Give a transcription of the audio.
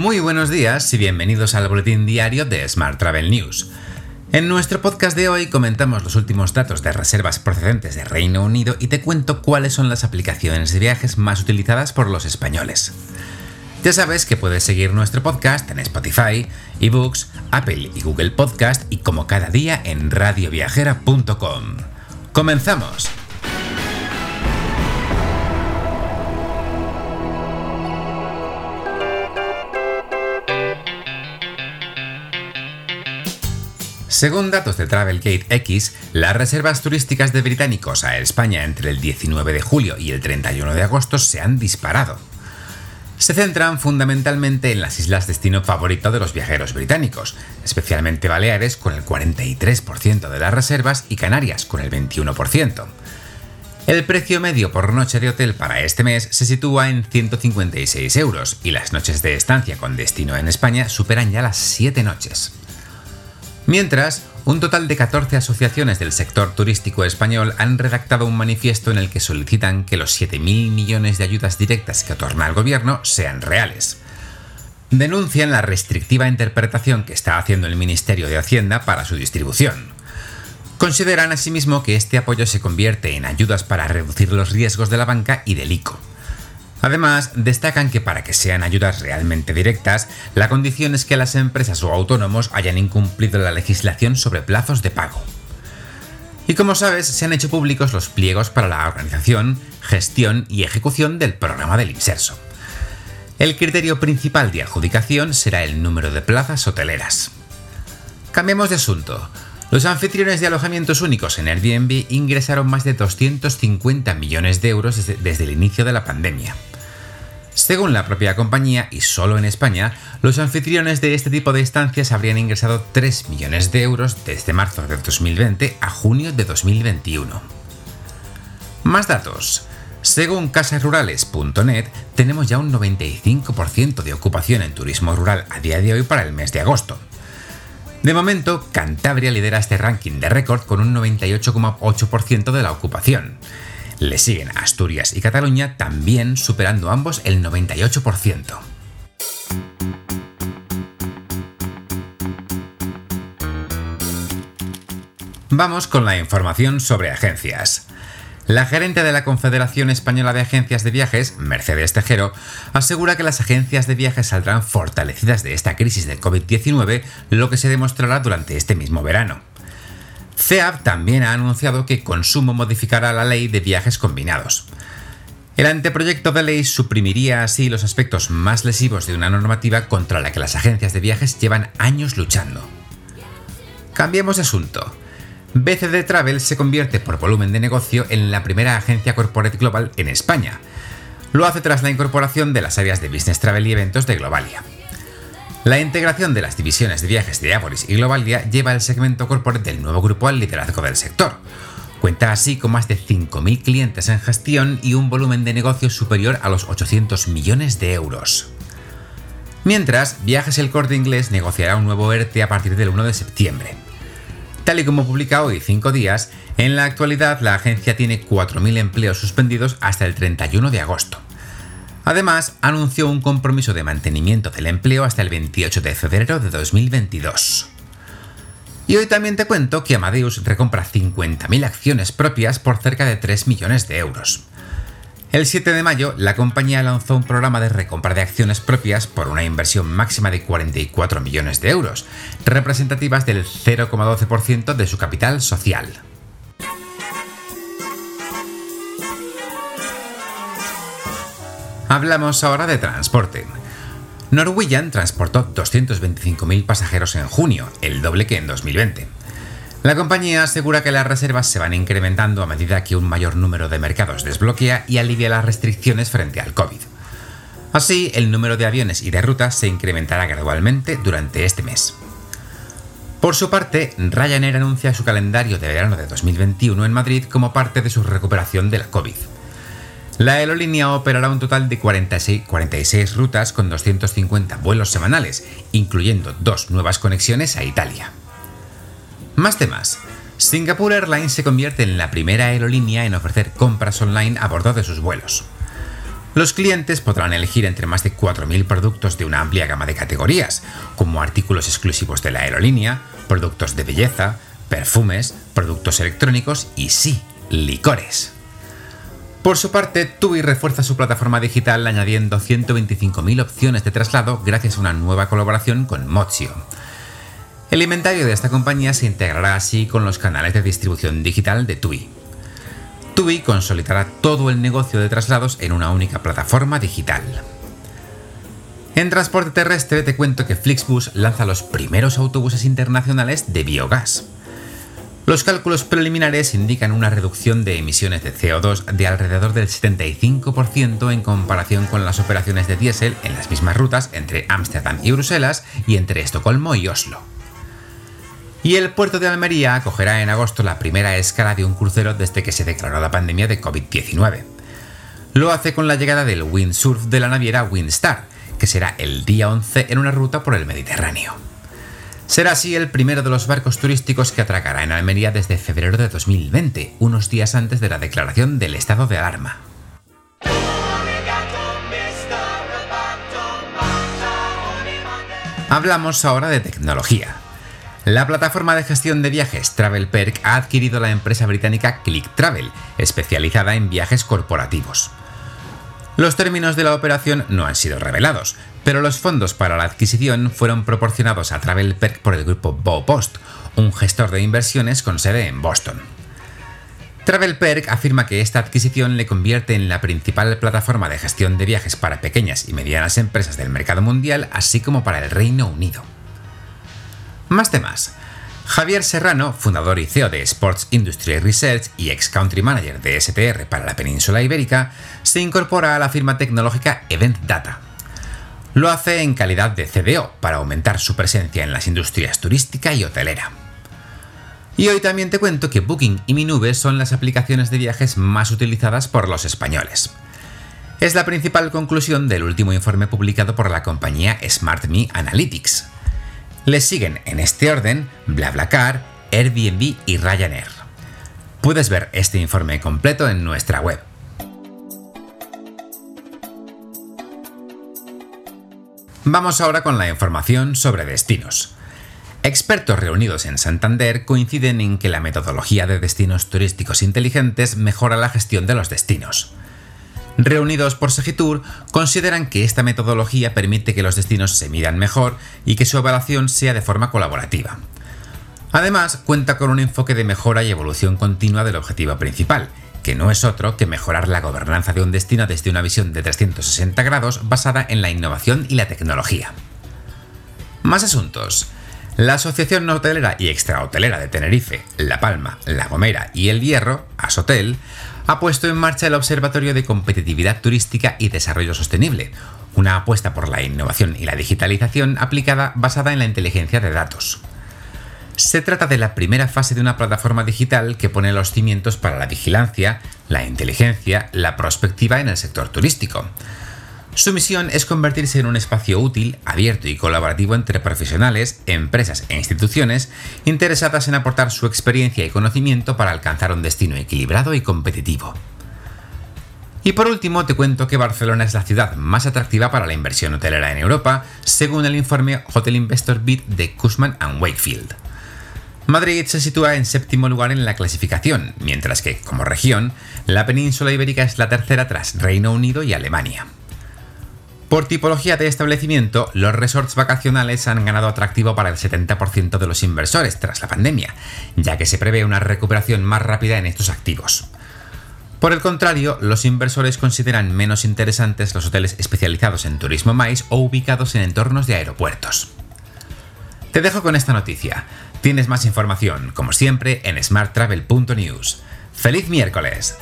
Muy buenos días y bienvenidos al boletín diario de Smart Travel News. En nuestro podcast de hoy comentamos los últimos datos de reservas procedentes de Reino Unido y te cuento cuáles son las aplicaciones de viajes más utilizadas por los españoles. Ya sabes que puedes seguir nuestro podcast en Spotify, eBooks, Apple y Google Podcast y como cada día en radioviajera.com. ¡Comenzamos! Según datos de Travelgate X, las reservas turísticas de británicos a España entre el 19 de julio y el 31 de agosto se han disparado. Se centran fundamentalmente en las islas destino favorito de los viajeros británicos, especialmente Baleares con el 43% de las reservas y Canarias con el 21%. El precio medio por noche de hotel para este mes se sitúa en 156 euros y las noches de estancia con destino en España superan ya las 7 noches. Mientras, un total de 14 asociaciones del sector turístico español han redactado un manifiesto en el que solicitan que los 7.000 millones de ayudas directas que otorga el gobierno sean reales. Denuncian la restrictiva interpretación que está haciendo el Ministerio de Hacienda para su distribución. Consideran asimismo que este apoyo se convierte en ayudas para reducir los riesgos de la banca y del ICO. Además, destacan que para que sean ayudas realmente directas, la condición es que las empresas o autónomos hayan incumplido la legislación sobre plazos de pago. Y como sabes, se han hecho públicos los pliegos para la organización, gestión y ejecución del programa del inserso. El criterio principal de adjudicación será el número de plazas hoteleras. Cambiemos de asunto. Los anfitriones de alojamientos únicos en Airbnb ingresaron más de 250 millones de euros desde, el inicio de la pandemia. Según la propia compañía, y solo en España, los anfitriones de este tipo de estancias habrían ingresado 3 millones de euros desde marzo de 2020 a junio de 2021. Más datos. Según casasrurales.net, tenemos ya un 95% de ocupación en turismo rural a día de hoy para el mes de agosto. De momento, Cantabria lidera este ranking de récord con un 98,8% de la ocupación. Le siguen Asturias y Cataluña, también superando ambos el 98%. Vamos con la información sobre agencias. La gerente de la Confederación Española de Agencias de Viajes, Mercedes Tejero, asegura que las agencias de viajes saldrán fortalecidas de esta crisis del COVID-19, lo que se demostrará durante este mismo verano. CEAB también ha anunciado que Consumo modificará la ley de viajes combinados. El anteproyecto de ley suprimiría así los aspectos más lesivos de una normativa contra la que las agencias de viajes llevan años luchando. Cambiemos de asunto. BCD Travel se convierte por volumen de negocio en la primera agencia corporate global en España. Lo hace tras la incorporación de las áreas de Business Travel y eventos de Globalia. La integración de las divisiones de viajes de Avoris y Globalia lleva el segmento corporate del nuevo grupo al liderazgo del sector. Cuenta así con más de 5.000 clientes en gestión y un volumen de negocio superior a los 800 millones de euros. Mientras, Viajes El Corte Inglés negociará un nuevo ERTE a partir del 1 de septiembre. Tal y como publica hoy 5 días, en la actualidad la agencia tiene 4.000 empleos suspendidos hasta el 31 de agosto. Además, anunció un compromiso de mantenimiento del empleo hasta el 28 de febrero de 2022. Y hoy también te cuento que Amadeus recompra 50.000 acciones propias por cerca de 3 millones de euros. El 7 de mayo, la compañía lanzó un programa de recompra de acciones propias por una inversión máxima de 44 millones de euros, representativas del 0,12% de su capital social. Hablamos ahora de transporte. Norwegian transportó 225.000 pasajeros en junio, el doble que en 2020. La compañía asegura que las reservas se van incrementando a medida que un mayor número de mercados desbloquea y alivia las restricciones frente al COVID. Así, el número de aviones y de rutas se incrementará gradualmente durante este mes. Por su parte, Ryanair anuncia su calendario de verano de 2021 en Madrid como parte de su recuperación de la COVID. La aerolínea operará un total de 46, 46 rutas con 250 vuelos semanales, incluyendo dos nuevas conexiones a Italia. Más temas. Singapore Airlines se convierte en la primera aerolínea en ofrecer compras online a bordo de sus vuelos. Los clientes podrán elegir entre más de 4.000 productos de una amplia gama de categorías, como artículos exclusivos de la aerolínea, productos de belleza, perfumes, productos electrónicos y sí, licores. Por su parte, TUI refuerza su plataforma digital añadiendo 125.000 opciones de traslado gracias a una nueva colaboración con Mozio. El inventario de esta compañía se integrará así con los canales de distribución digital de TUI. TUI consolidará todo el negocio de traslados en una única plataforma digital. En transporte terrestre te cuento que Flixbus lanza los primeros autobuses internacionales de biogás. Los cálculos preliminares indican una reducción de emisiones de CO2 de alrededor del 75% en comparación con las operaciones de diésel en las mismas rutas entre Ámsterdam y Bruselas y entre Estocolmo y Oslo. Y el puerto de Almería acogerá en agosto la primera escala de un crucero desde que se declaró la pandemia de COVID-19. Lo hace con la llegada del windsurf de la naviera Windstar, que será el día 11 en una ruta por el Mediterráneo. Será así el primero de los barcos turísticos que atracará en Almería desde febrero de 2020, unos días antes de la declaración del estado de alarma. Hablamos ahora de tecnología. La plataforma de gestión de viajes TravelPerk ha adquirido la empresa británica Click Travel, especializada en viajes corporativos. Los términos de la operación no han sido revelados, pero los fondos para la adquisición fueron proporcionados a TravelPerk por el grupo Bowpost, un gestor de inversiones con sede en Boston. TravelPerk afirma que esta adquisición le convierte en la principal plataforma de gestión de viajes para pequeñas y medianas empresas del mercado mundial, así como para el Reino Unido. Más temas. Javier Serrano, fundador y CEO de Sports Industry Research y ex country manager de STR para la península ibérica, se incorpora a la firma tecnológica Event Data. Lo hace en calidad de CDO para aumentar su presencia en las industrias turística y hotelera. Y hoy también te cuento que Booking y Minube son las aplicaciones de viajes más utilizadas por los españoles. Es la principal conclusión del último informe publicado por la compañía SmartMe Analytics. Le siguen en este orden BlaBlaCar, Airbnb y Ryanair. Puedes ver este informe completo en nuestra web. Vamos ahora con la información sobre destinos. Expertos reunidos en Santander coinciden en que la metodología de destinos turísticos inteligentes mejora la gestión de los destinos reunidos por Segitur, consideran que esta metodología permite que los destinos se midan mejor y que su evaluación sea de forma colaborativa. Además, cuenta con un enfoque de mejora y evolución continua del objetivo principal, que no es otro que mejorar la gobernanza de un destino desde una visión de 360 grados basada en la innovación y la tecnología. Más asuntos. La Asociación Hotelera y Extrahotelera de Tenerife, La Palma, La Gomera y El Hierro, ASOTEL, ha puesto en marcha el Observatorio de Competitividad Turística y Desarrollo Sostenible, una apuesta por la innovación y la digitalización aplicada basada en la inteligencia de datos. Se trata de la primera fase de una plataforma digital que pone los cimientos para la vigilancia, la inteligencia, la prospectiva en el sector turístico. Su misión es convertirse en un espacio útil, abierto y colaborativo entre profesionales, empresas e instituciones interesadas en aportar su experiencia y conocimiento para alcanzar un destino equilibrado y competitivo. Y por último, te cuento que Barcelona es la ciudad más atractiva para la inversión hotelera en Europa, según el informe Hotel Investor Bid de Cushman ⁇ Wakefield. Madrid se sitúa en séptimo lugar en la clasificación, mientras que, como región, la península ibérica es la tercera tras Reino Unido y Alemania. Por tipología de establecimiento, los resorts vacacionales han ganado atractivo para el 70% de los inversores tras la pandemia, ya que se prevé una recuperación más rápida en estos activos. Por el contrario, los inversores consideran menos interesantes los hoteles especializados en turismo mais o ubicados en entornos de aeropuertos. Te dejo con esta noticia. Tienes más información, como siempre, en smarttravel.news. ¡Feliz miércoles!